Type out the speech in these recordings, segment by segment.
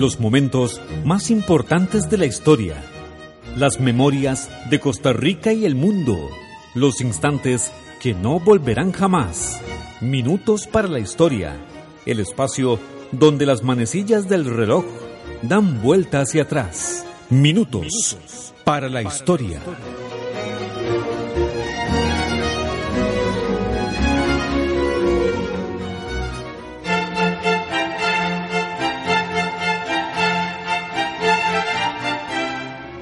Los momentos más importantes de la historia. Las memorias de Costa Rica y el mundo. Los instantes que no volverán jamás. Minutos para la historia. El espacio donde las manecillas del reloj dan vuelta hacia atrás. Minutos para la historia.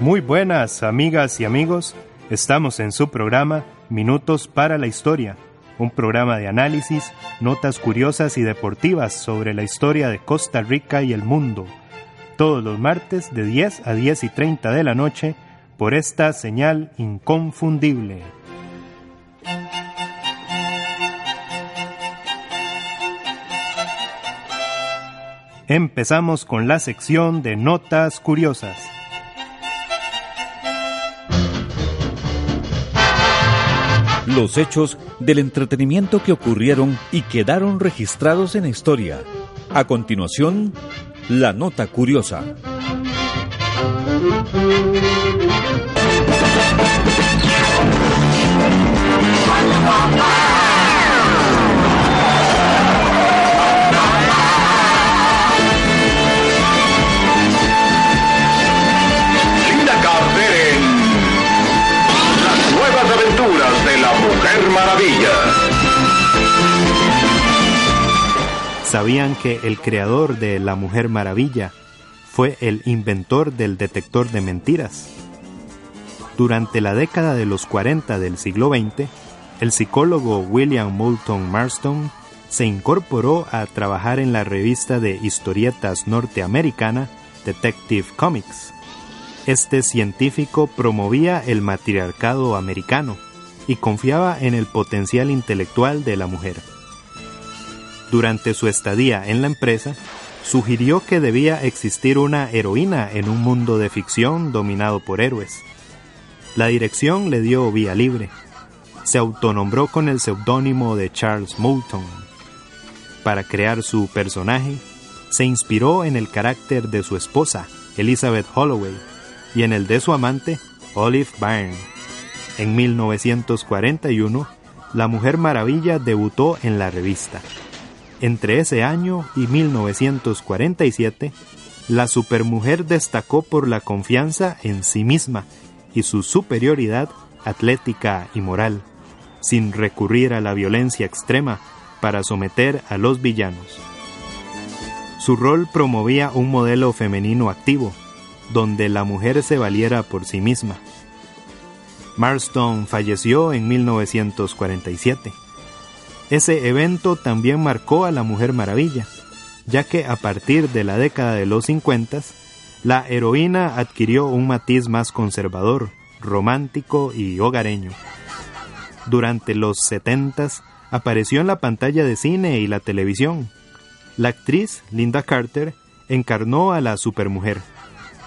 Muy buenas amigas y amigos, estamos en su programa Minutos para la Historia, un programa de análisis, notas curiosas y deportivas sobre la historia de Costa Rica y el mundo, todos los martes de 10 a 10 y 30 de la noche por esta señal inconfundible. Empezamos con la sección de notas curiosas. Los hechos del entretenimiento que ocurrieron y quedaron registrados en la historia. A continuación, la nota curiosa. ¿Sabían que el creador de La Mujer Maravilla fue el inventor del detector de mentiras? Durante la década de los 40 del siglo XX, el psicólogo William Moulton Marston se incorporó a trabajar en la revista de historietas norteamericana Detective Comics. Este científico promovía el matriarcado americano y confiaba en el potencial intelectual de la mujer. Durante su estadía en la empresa, sugirió que debía existir una heroína en un mundo de ficción dominado por héroes. La dirección le dio vía libre. Se autonombró con el seudónimo de Charles Moulton. Para crear su personaje, se inspiró en el carácter de su esposa, Elizabeth Holloway, y en el de su amante, Olive Byrne. En 1941, La Mujer Maravilla debutó en la revista. Entre ese año y 1947, la supermujer destacó por la confianza en sí misma y su superioridad atlética y moral, sin recurrir a la violencia extrema para someter a los villanos. Su rol promovía un modelo femenino activo, donde la mujer se valiera por sí misma. Marston falleció en 1947. Ese evento también marcó a la Mujer Maravilla, ya que a partir de la década de los 50, la heroína adquirió un matiz más conservador, romántico y hogareño. Durante los 70 apareció en la pantalla de cine y la televisión. La actriz Linda Carter encarnó a la supermujer.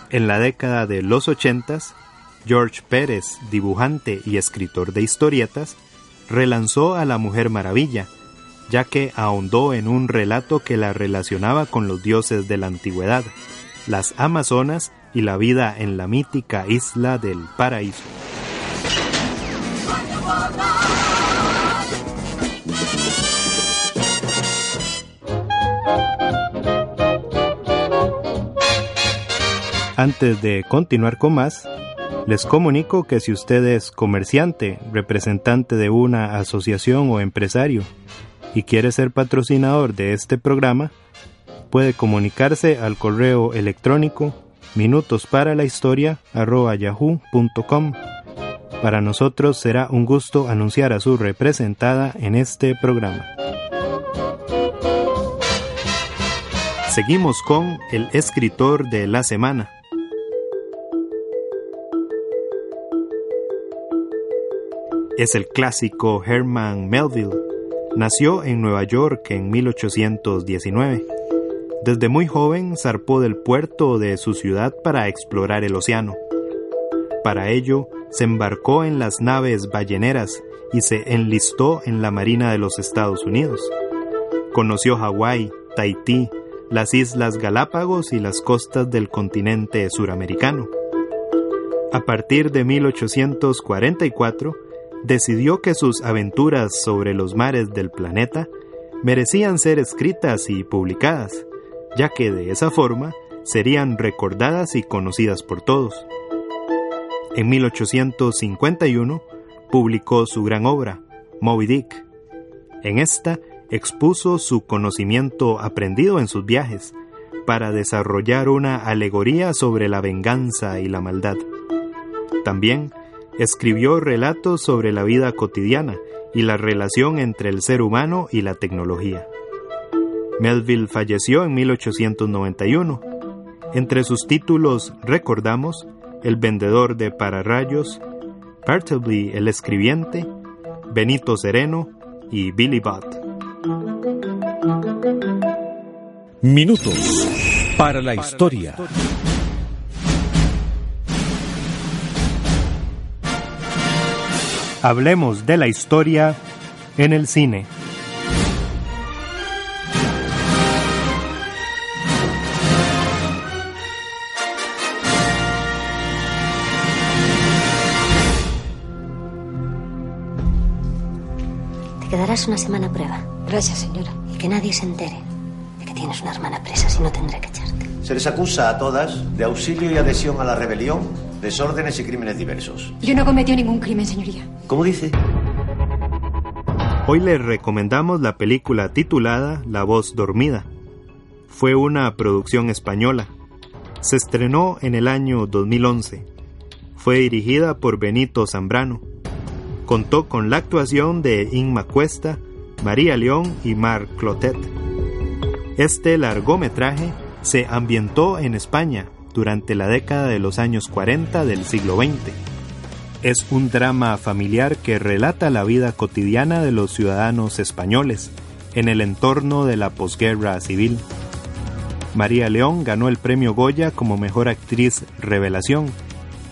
En la década de los 80, George Pérez, dibujante y escritor de historietas, relanzó a la Mujer Maravilla, ya que ahondó en un relato que la relacionaba con los dioses de la antigüedad, las Amazonas y la vida en la mítica isla del paraíso. Antes de continuar con más, les comunico que si usted es comerciante, representante de una asociación o empresario y quiere ser patrocinador de este programa, puede comunicarse al correo electrónico minutosparaLahistoria@yahoo.com. Para nosotros será un gusto anunciar a su representada en este programa. Seguimos con el escritor de la semana. Es el clásico Herman Melville. Nació en Nueva York en 1819. Desde muy joven zarpó del puerto de su ciudad para explorar el océano. Para ello, se embarcó en las naves balleneras y se enlistó en la Marina de los Estados Unidos. Conoció Hawái, Tahití, las Islas Galápagos y las costas del continente suramericano. A partir de 1844, decidió que sus aventuras sobre los mares del planeta merecían ser escritas y publicadas, ya que de esa forma serían recordadas y conocidas por todos. En 1851 publicó su gran obra, Moby Dick. En esta expuso su conocimiento aprendido en sus viajes para desarrollar una alegoría sobre la venganza y la maldad. También escribió relatos sobre la vida cotidiana y la relación entre el ser humano y la tecnología. Melville falleció en 1891. Entre sus títulos recordamos El vendedor de pararrayos, Bartleby el escribiente, Benito Sereno y Billy Budd. Minutos para la historia. Hablemos de la historia en el cine. Te quedarás una semana a prueba. Gracias, señora. Y que nadie se entere de que tienes una hermana presa, si no tendré que echarte. Se les acusa a todas de auxilio y adhesión a la rebelión, desórdenes y crímenes diversos. Yo no cometió ningún crimen, señoría. ¿Cómo dice? Hoy les recomendamos la película titulada La voz dormida. Fue una producción española. Se estrenó en el año 2011. Fue dirigida por Benito Zambrano. Contó con la actuación de Inma Cuesta, María León y Marc Clotet. Este largometraje se ambientó en España durante la década de los años 40 del siglo XX. Es un drama familiar que relata la vida cotidiana de los ciudadanos españoles en el entorno de la posguerra civil. María León ganó el premio Goya como mejor actriz revelación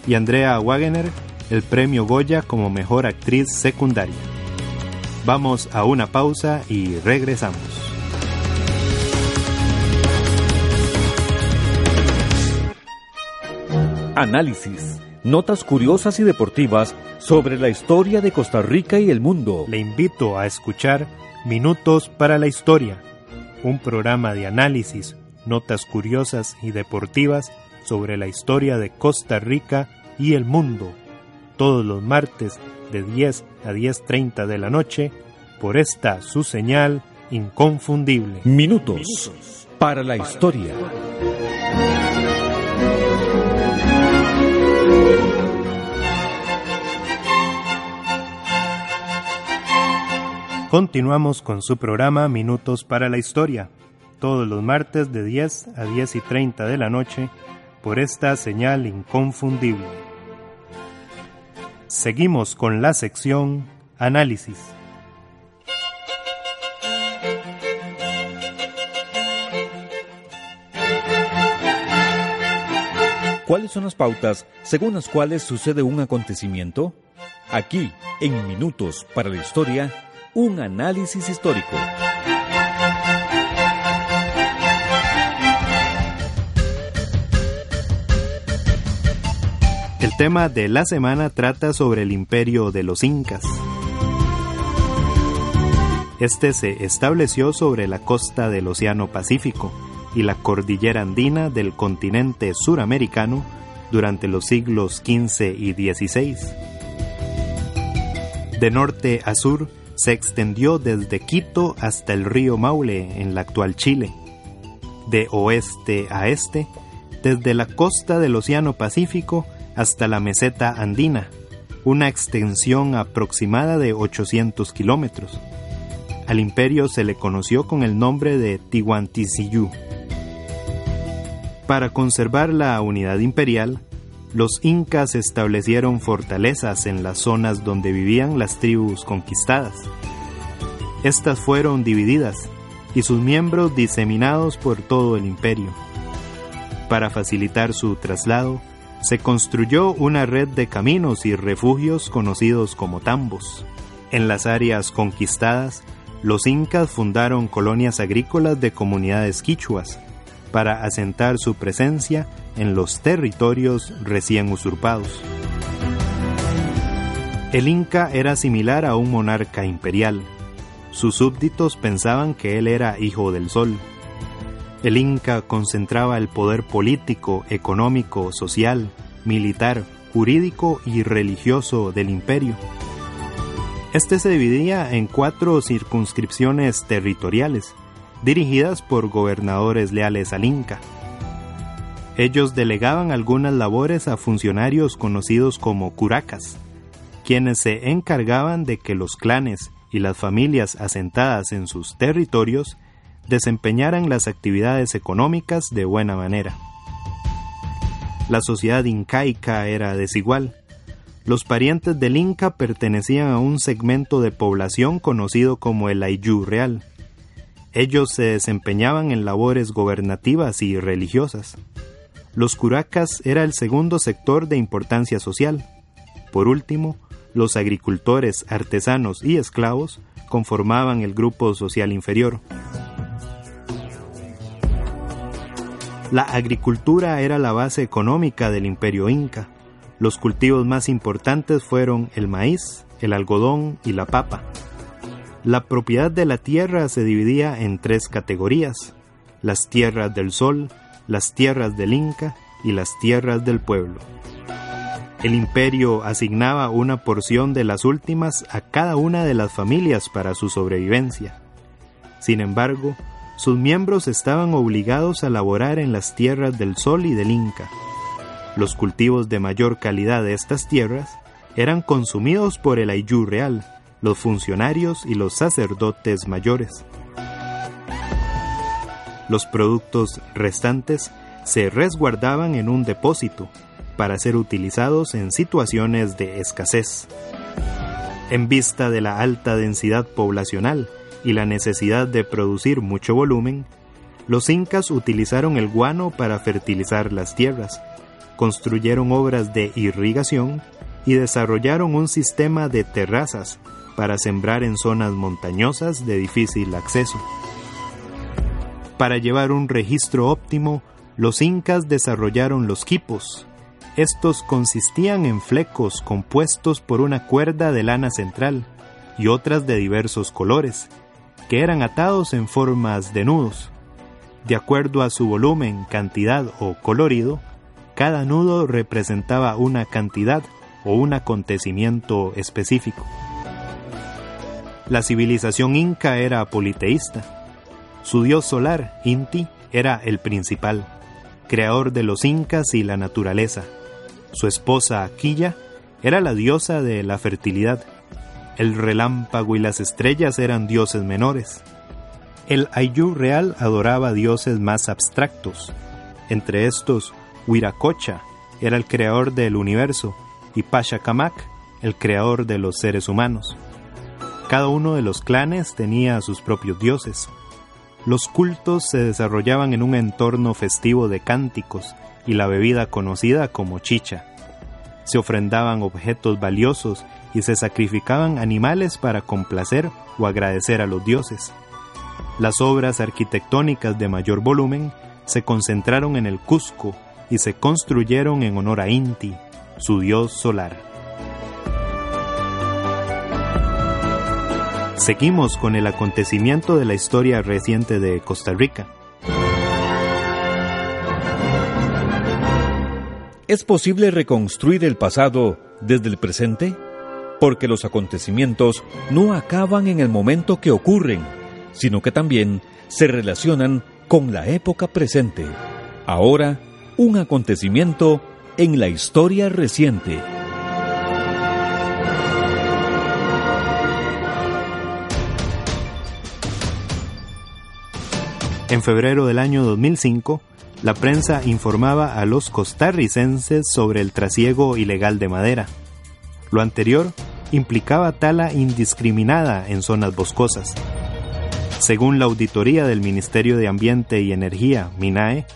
y Andrea Wagener el premio Goya como mejor actriz secundaria. Vamos a una pausa y regresamos. Análisis, notas curiosas y deportivas sobre la historia de Costa Rica y el mundo. Le invito a escuchar Minutos para la Historia, un programa de análisis, notas curiosas y deportivas sobre la historia de Costa Rica y el mundo, todos los martes de 10 a 10.30 de la noche, por esta su señal inconfundible. Minutos, para la historia. Continuamos con su programa Minutos para la Historia, todos los martes de 10 a 10 y 30 de la noche, por esta señal inconfundible. Seguimos con la sección Análisis. ¿Cuáles son las pautas según las cuales sucede un acontecimiento? Aquí, en Minutos para la Historia, un análisis histórico. El tema de la semana trata sobre el imperio de los incas. Este se estableció sobre la costa del Océano Pacífico y la cordillera andina del continente suramericano durante los siglos XV y XVI. De norte a sur se extendió desde Quito hasta el río Maule en la actual Chile. De oeste a este, desde la costa del Océano Pacífico hasta la meseta andina, una extensión aproximada de 800 kilómetros. Al imperio se le conoció con el nombre de Tiwantisiyú. Para conservar la unidad imperial, los incas establecieron fortalezas en las zonas donde vivían las tribus conquistadas. Estas fueron divididas y sus miembros diseminados por todo el imperio. Para facilitar su traslado, se construyó una red de caminos y refugios conocidos como tambos. En las áreas conquistadas, los incas fundaron colonias agrícolas de comunidades quichuas para asentar su presencia en los territorios recién usurpados. El Inca era similar a un monarca imperial. Sus súbditos pensaban que él era hijo del sol. El Inca concentraba el poder político, económico, social, militar, jurídico y religioso del imperio. Este se dividía en cuatro circunscripciones territoriales, dirigidas por gobernadores leales al Inca. Ellos delegaban algunas labores a funcionarios conocidos como curacas, quienes se encargaban de que los clanes y las familias asentadas en sus territorios desempeñaran las actividades económicas de buena manera. La sociedad incaica era desigual. Los parientes del Inca pertenecían a un segmento de población conocido como el Ayllu Real, ellos se desempeñaban en labores gobernativas y religiosas. Los curacas era el segundo sector de importancia social. Por último, los agricultores, artesanos y esclavos conformaban el grupo social inferior. La agricultura era la base económica del imperio inca. Los cultivos más importantes fueron el maíz, el algodón y la papa. La propiedad de la tierra se dividía en tres categorías, las tierras del sol, las tierras del Inca y las tierras del pueblo. El imperio asignaba una porción de las últimas a cada una de las familias para su sobrevivencia. Sin embargo, sus miembros estaban obligados a laborar en las tierras del sol y del Inca. Los cultivos de mayor calidad de estas tierras eran consumidos por el Ayú real, los funcionarios y los sacerdotes mayores. Los productos restantes se resguardaban en un depósito para ser utilizados en situaciones de escasez. En vista de la alta densidad poblacional y la necesidad de producir mucho volumen, los incas utilizaron el guano para fertilizar las tierras, construyeron obras de irrigación y desarrollaron un sistema de terrazas para sembrar en zonas montañosas de difícil acceso. Para llevar un registro óptimo, los incas desarrollaron los quipos. Estos consistían en flecos compuestos por una cuerda de lana central y otras de diversos colores, que eran atados en formas de nudos. De acuerdo a su volumen, cantidad o colorido, cada nudo representaba una cantidad o un acontecimiento específico. La civilización inca era politeísta. Su dios solar, Inti, era el principal, creador de los incas y la naturaleza. Su esposa, Aquilla, era la diosa de la fertilidad. El relámpago y las estrellas eran dioses menores. El Ayú real adoraba dioses más abstractos. Entre estos, Huiracocha era el creador del universo y Pachacamac el creador de los seres humanos. Cada uno de los clanes tenía sus propios dioses. Los cultos se desarrollaban en un entorno festivo de cánticos y la bebida conocida como chicha. Se ofrendaban objetos valiosos y se sacrificaban animales para complacer o agradecer a los dioses. Las obras arquitectónicas de mayor volumen se concentraron en el Cusco y se construyeron en honor a Inti, su dios solar. Seguimos con el acontecimiento de la historia reciente de Costa Rica. ¿Es posible reconstruir el pasado desde el presente? Porque los acontecimientos no acaban en el momento que ocurren, sino que también se relacionan con la época presente. Ahora, un acontecimiento en la historia reciente. En febrero del año 2005, la prensa informaba a los costarricenses sobre el trasiego ilegal de madera. Lo anterior implicaba tala indiscriminada en zonas boscosas. Según la auditoría del Ministerio de Ambiente y Energía, MINAE,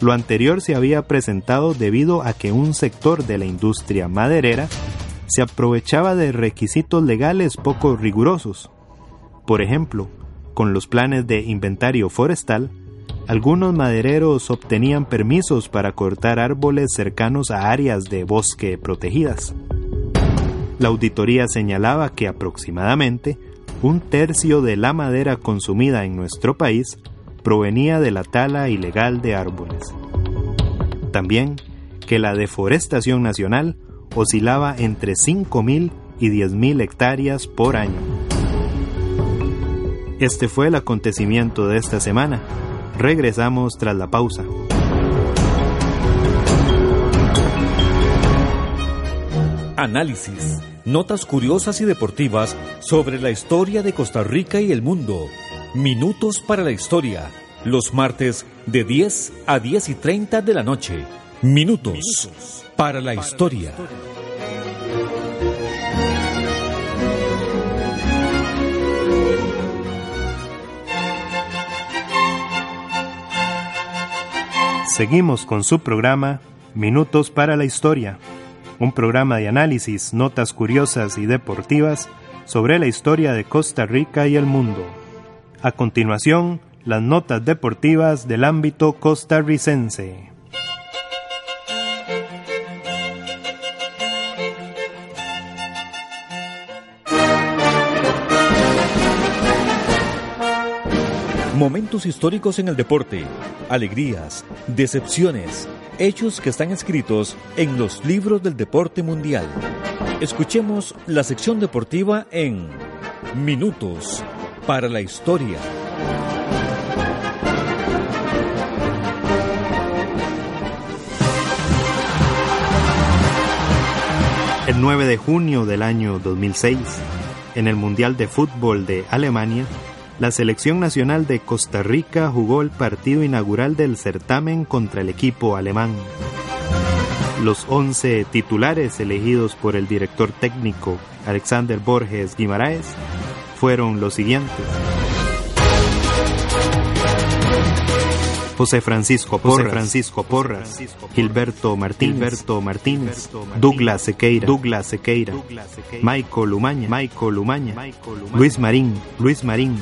lo anterior se había presentado debido a que un sector de la industria maderera se aprovechaba de requisitos legales poco rigurosos. Por ejemplo, con los planes de inventario forestal, algunos madereros obtenían permisos para cortar árboles cercanos a áreas de bosque protegidas. La auditoría señalaba que aproximadamente un tercio de la madera consumida en nuestro país provenía de la tala ilegal de árboles. También que la deforestación nacional oscilaba entre 5.000 y 10.000 hectáreas por año. Este fue el acontecimiento de esta semana. Regresamos tras la pausa. Análisis, notas curiosas y deportivas sobre la historia de Costa Rica y el mundo. Minutos para la historia, los martes de 10 a 10 y 30 de la noche. Minutos, para la historia. Seguimos con su programa Minutos para la Historia, un programa de análisis, notas curiosas y deportivas sobre la historia de Costa Rica y el mundo. A continuación, las notas deportivas del ámbito costarricense. Momentos históricos en el deporte, alegrías, decepciones, hechos que están escritos en los libros del deporte mundial. Escuchemos la sección deportiva en Minutos para la Historia. El 9 de junio del año 2006, en el Mundial de Fútbol de Alemania, la selección nacional de Costa Rica jugó el partido inaugural del certamen contra el equipo alemán. Los 11 titulares elegidos por el director técnico Alexander Borges Guimaraes fueron los siguientes. José Francisco Porras, Francisco Porras, Gilberto Martínez, Gilberto Martínez, Douglas Sequeira, Douglas Sequeira, Michael Lumaña, Michael Lumaña, Luis Marín, Luis Marín,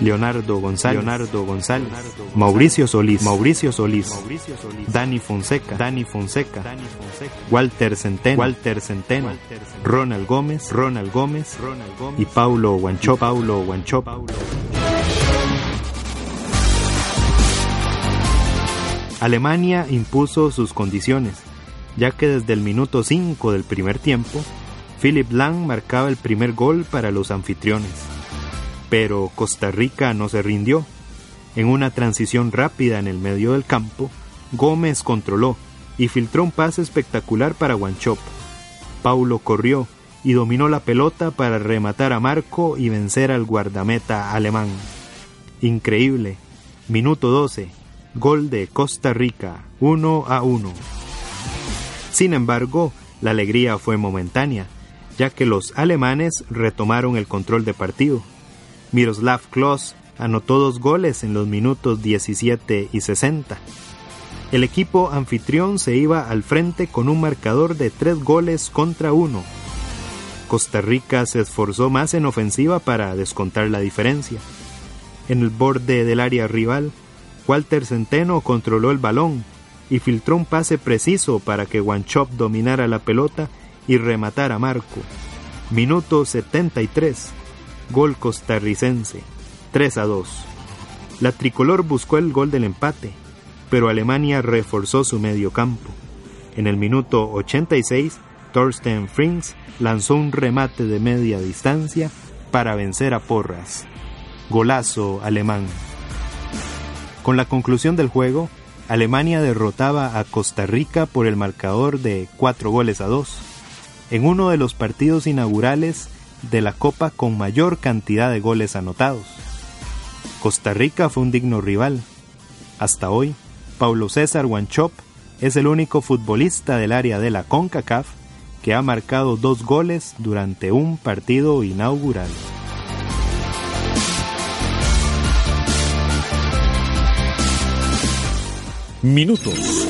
Leonardo González, Leonardo González, Mauricio Solís, Mauricio Solís, Dani Fonseca, Dani Fonseca, Walter Centeno, Walter Centeno, Ronald Gómez, Ronald Gómez y Paulo Guancho, Paulo Guancho. Alemania impuso sus condiciones, ya que desde el minuto 5 del primer tiempo, Philip Lang marcaba el primer gol para los anfitriones. Pero Costa Rica no se rindió. En una transición rápida en el medio del campo, Gómez controló y filtró un pase espectacular para Guanchop. Paulo corrió y dominó la pelota para rematar a Marco y vencer al guardameta alemán. Increíble. Minuto 12. Gol de Costa Rica, 1 a 1. Sin embargo, la alegría fue momentánea, ya que los alemanes retomaron el control de partido. Miroslav Klose anotó dos goles en los minutos 17 y 60. El equipo anfitrión se iba al frente con un marcador de tres goles contra uno. Costa Rica se esforzó más en ofensiva para descontar la diferencia. En el borde del área rival, Walter Centeno controló el balón y filtró un pase preciso para que Wanchop dominara la pelota y rematara Marco. Minuto 73. Gol costarricense. 3 a 2. La tricolor buscó el gol del empate, pero Alemania reforzó su medio campo. En el minuto 86, Thorsten Frings lanzó un remate de media distancia para vencer a Porras. Golazo alemán. Con la conclusión del juego, Alemania derrotaba a Costa Rica por el marcador de 4 goles a 2, en uno de los partidos inaugurales de la Copa con mayor cantidad de goles anotados. Costa Rica fue un digno rival. Hasta hoy, Paulo César Wanchop es el único futbolista del área de la CONCACAF que ha marcado dos goles durante un partido inaugural. Minutos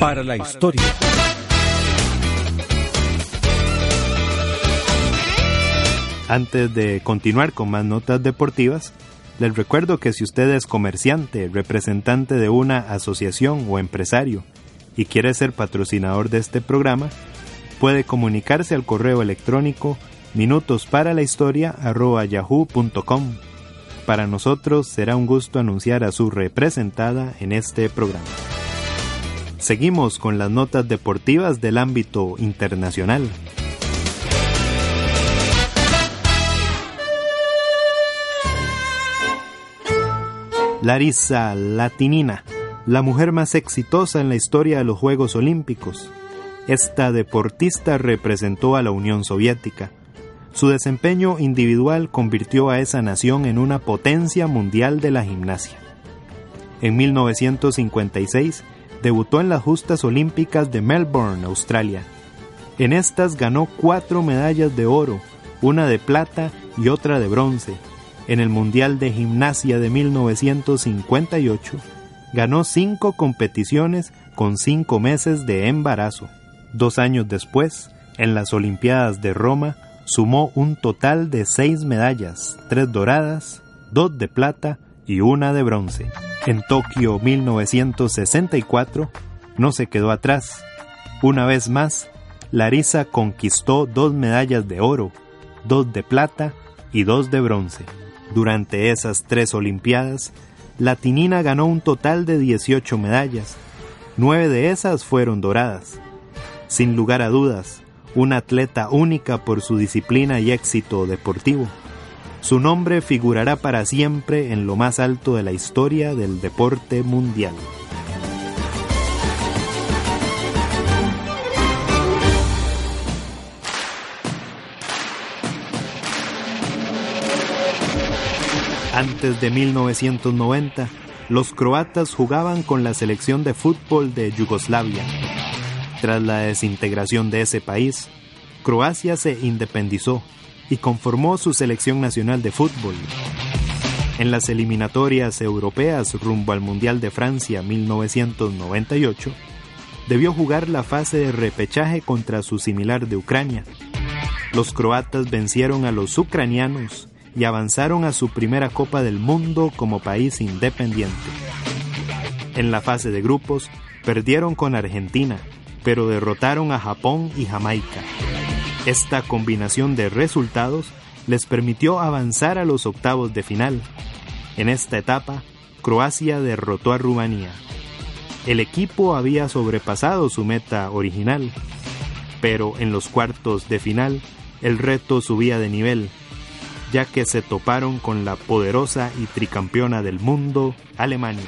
para la historia. Antes de continuar con más notas deportivas, Les recuerdo que si usted es comerciante, representante de una asociación o empresario y quiere ser patrocinador de este programa, puede comunicarse al correo electrónico minutos para la historia yahoo.com. Para nosotros será un gusto anunciar a su representada en este programa. Seguimos con las notas deportivas del ámbito internacional. Larissa Latinina, la mujer más exitosa en la historia de los Juegos Olímpicos. Esta deportista representó a la Unión Soviética. Su desempeño individual convirtió a esa nación en una potencia mundial de la gimnasia. En 1956 debutó en las justas olímpicas de Melbourne, Australia. En estas ganó cuatro medallas de oro, una de plata y otra de bronce. En el Mundial de Gimnasia de 1958 ganó cinco competiciones con cinco meses de embarazo. Dos años después, en las Olimpiadas de Roma, sumó un total de seis medallas, tres doradas, dos de plata y una de bronce. En Tokio 1964 no se quedó atrás. Una vez más, Larisa conquistó dos medallas de oro, dos de plata y dos de bronce. Durante esas tres Olimpiadas, la tinina ganó un total de 18 medallas. Nueve de esas fueron doradas. Sin lugar a dudas, una atleta única por su disciplina y éxito deportivo. Su nombre figurará para siempre en lo más alto de la historia del deporte mundial. Antes de 1990, los croatas jugaban con la selección de fútbol de Yugoslavia. Tras la desintegración de ese país, Croacia se independizó y conformó su selección nacional de fútbol. En las eliminatorias europeas rumbo al Mundial de Francia 1998, debió jugar la fase de repechaje contra su similar de Ucrania. Los croatas vencieron a los ucranianos y avanzaron a su primera Copa del Mundo como país independiente. En la fase de grupos, perdieron con Argentina, pero derrotaron a Japón y Jamaica. Esta combinación de resultados les permitió avanzar a los octavos de final. En esta etapa, Croacia derrotó a Rumanía. El equipo había sobrepasado su meta original, pero en los cuartos de final el reto subía de nivel ya que se toparon con la poderosa y tricampeona del mundo, Alemania.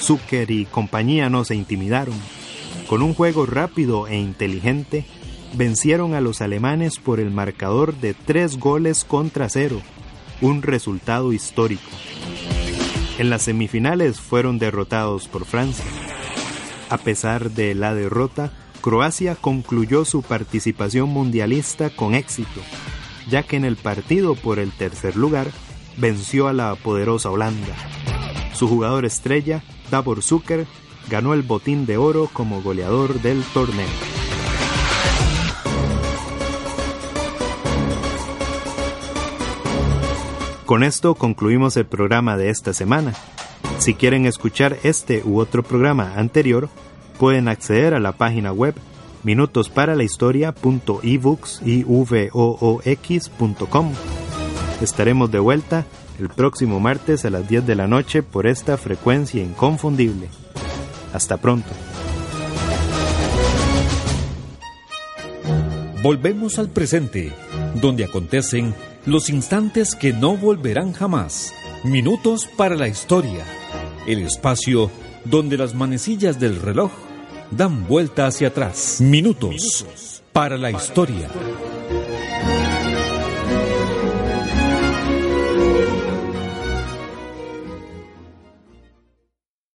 Zucker y compañía no se intimidaron. Con un juego rápido e inteligente, vencieron a los alemanes por el marcador de tres goles contra cero, un resultado histórico. En las semifinales fueron derrotados por Francia. A pesar de la derrota, Croacia concluyó su participación mundialista con éxito ya que en el partido por el tercer lugar venció a la poderosa Holanda. Su jugador estrella, Davor Zucker, ganó el botín de oro como goleador del torneo. Con esto concluimos el programa de esta semana. Si quieren escuchar este u otro programa anterior, pueden acceder a la página web minutos para la historia.ebooks.com. Estaremos de vuelta el próximo martes a las 10 de la noche por esta frecuencia inconfundible. Hasta pronto. Volvemos al presente, donde acontecen los instantes que no volverán jamás. Minutos para la historia. El espacio donde las manecillas del reloj dan vuelta hacia atrás. Minutos, para la historia.